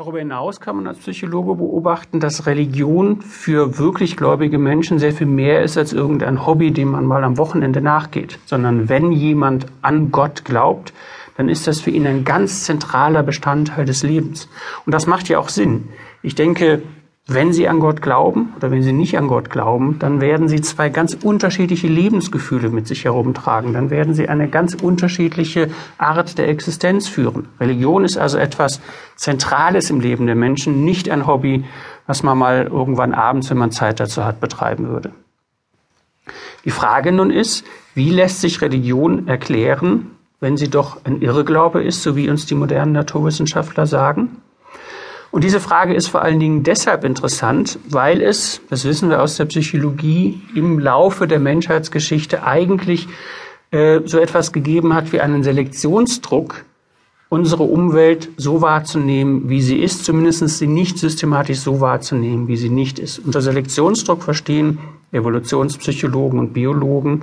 Darüber hinaus kann man als Psychologe beobachten, dass Religion für wirklich gläubige Menschen sehr viel mehr ist als irgendein Hobby, dem man mal am Wochenende nachgeht, sondern wenn jemand an Gott glaubt, dann ist das für ihn ein ganz zentraler Bestandteil des Lebens. Und das macht ja auch Sinn. Ich denke, wenn Sie an Gott glauben oder wenn Sie nicht an Gott glauben, dann werden Sie zwei ganz unterschiedliche Lebensgefühle mit sich herumtragen. Dann werden Sie eine ganz unterschiedliche Art der Existenz führen. Religion ist also etwas Zentrales im Leben der Menschen, nicht ein Hobby, was man mal irgendwann abends, wenn man Zeit dazu hat, betreiben würde. Die Frage nun ist, wie lässt sich Religion erklären, wenn sie doch ein Irrglaube ist, so wie uns die modernen Naturwissenschaftler sagen? Und diese Frage ist vor allen Dingen deshalb interessant, weil es, das wissen wir aus der Psychologie, im Laufe der Menschheitsgeschichte eigentlich äh, so etwas gegeben hat wie einen Selektionsdruck, unsere Umwelt so wahrzunehmen, wie sie ist, zumindest sie nicht systematisch so wahrzunehmen, wie sie nicht ist. Unter Selektionsdruck verstehen Evolutionspsychologen und Biologen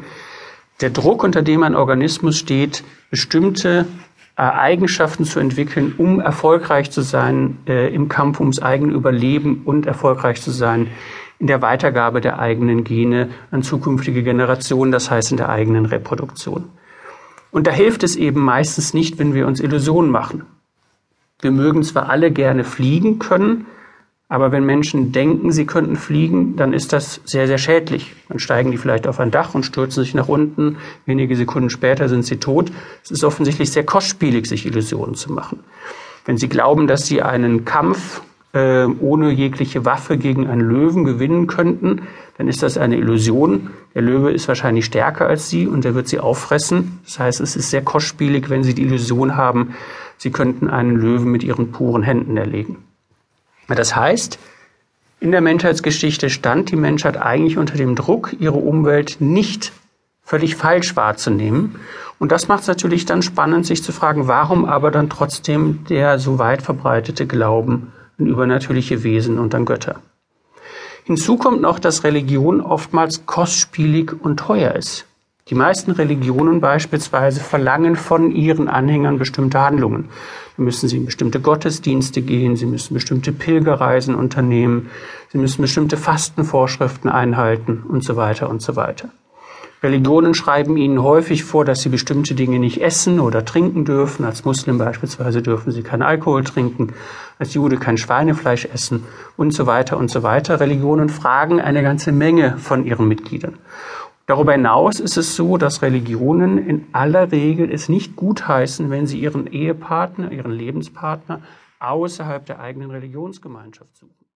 der Druck, unter dem ein Organismus steht, bestimmte Eigenschaften zu entwickeln, um erfolgreich zu sein äh, im Kampf ums eigene Überleben und erfolgreich zu sein in der Weitergabe der eigenen Gene an zukünftige Generationen, das heißt in der eigenen Reproduktion. Und da hilft es eben meistens nicht, wenn wir uns Illusionen machen. Wir mögen zwar alle gerne fliegen können, aber wenn Menschen denken, sie könnten fliegen, dann ist das sehr, sehr schädlich. Dann steigen die vielleicht auf ein Dach und stürzen sich nach unten. Wenige Sekunden später sind sie tot. Es ist offensichtlich sehr kostspielig, sich Illusionen zu machen. Wenn sie glauben, dass sie einen Kampf äh, ohne jegliche Waffe gegen einen Löwen gewinnen könnten, dann ist das eine Illusion. Der Löwe ist wahrscheinlich stärker als sie und er wird sie auffressen. Das heißt, es ist sehr kostspielig, wenn sie die Illusion haben, sie könnten einen Löwen mit ihren puren Händen erlegen. Das heißt, in der Menschheitsgeschichte stand die Menschheit eigentlich unter dem Druck, ihre Umwelt nicht völlig falsch wahrzunehmen. Und das macht es natürlich dann spannend, sich zu fragen, warum aber dann trotzdem der so weit verbreitete Glauben an übernatürliche Wesen und an Götter. Hinzu kommt noch, dass Religion oftmals kostspielig und teuer ist. Die meisten Religionen beispielsweise verlangen von ihren Anhängern bestimmte Handlungen. Da müssen sie in bestimmte Gottesdienste gehen, sie müssen bestimmte Pilgerreisen unternehmen, sie müssen bestimmte Fastenvorschriften einhalten und so weiter und so weiter. Religionen schreiben ihnen häufig vor, dass sie bestimmte Dinge nicht essen oder trinken dürfen. Als Muslim beispielsweise dürfen sie keinen Alkohol trinken, als Jude kein Schweinefleisch essen und so weiter und so weiter. Religionen fragen eine ganze Menge von ihren Mitgliedern. Darüber hinaus ist es so, dass Religionen in aller Regel es nicht gutheißen, wenn sie ihren Ehepartner, ihren Lebenspartner außerhalb der eigenen Religionsgemeinschaft suchen.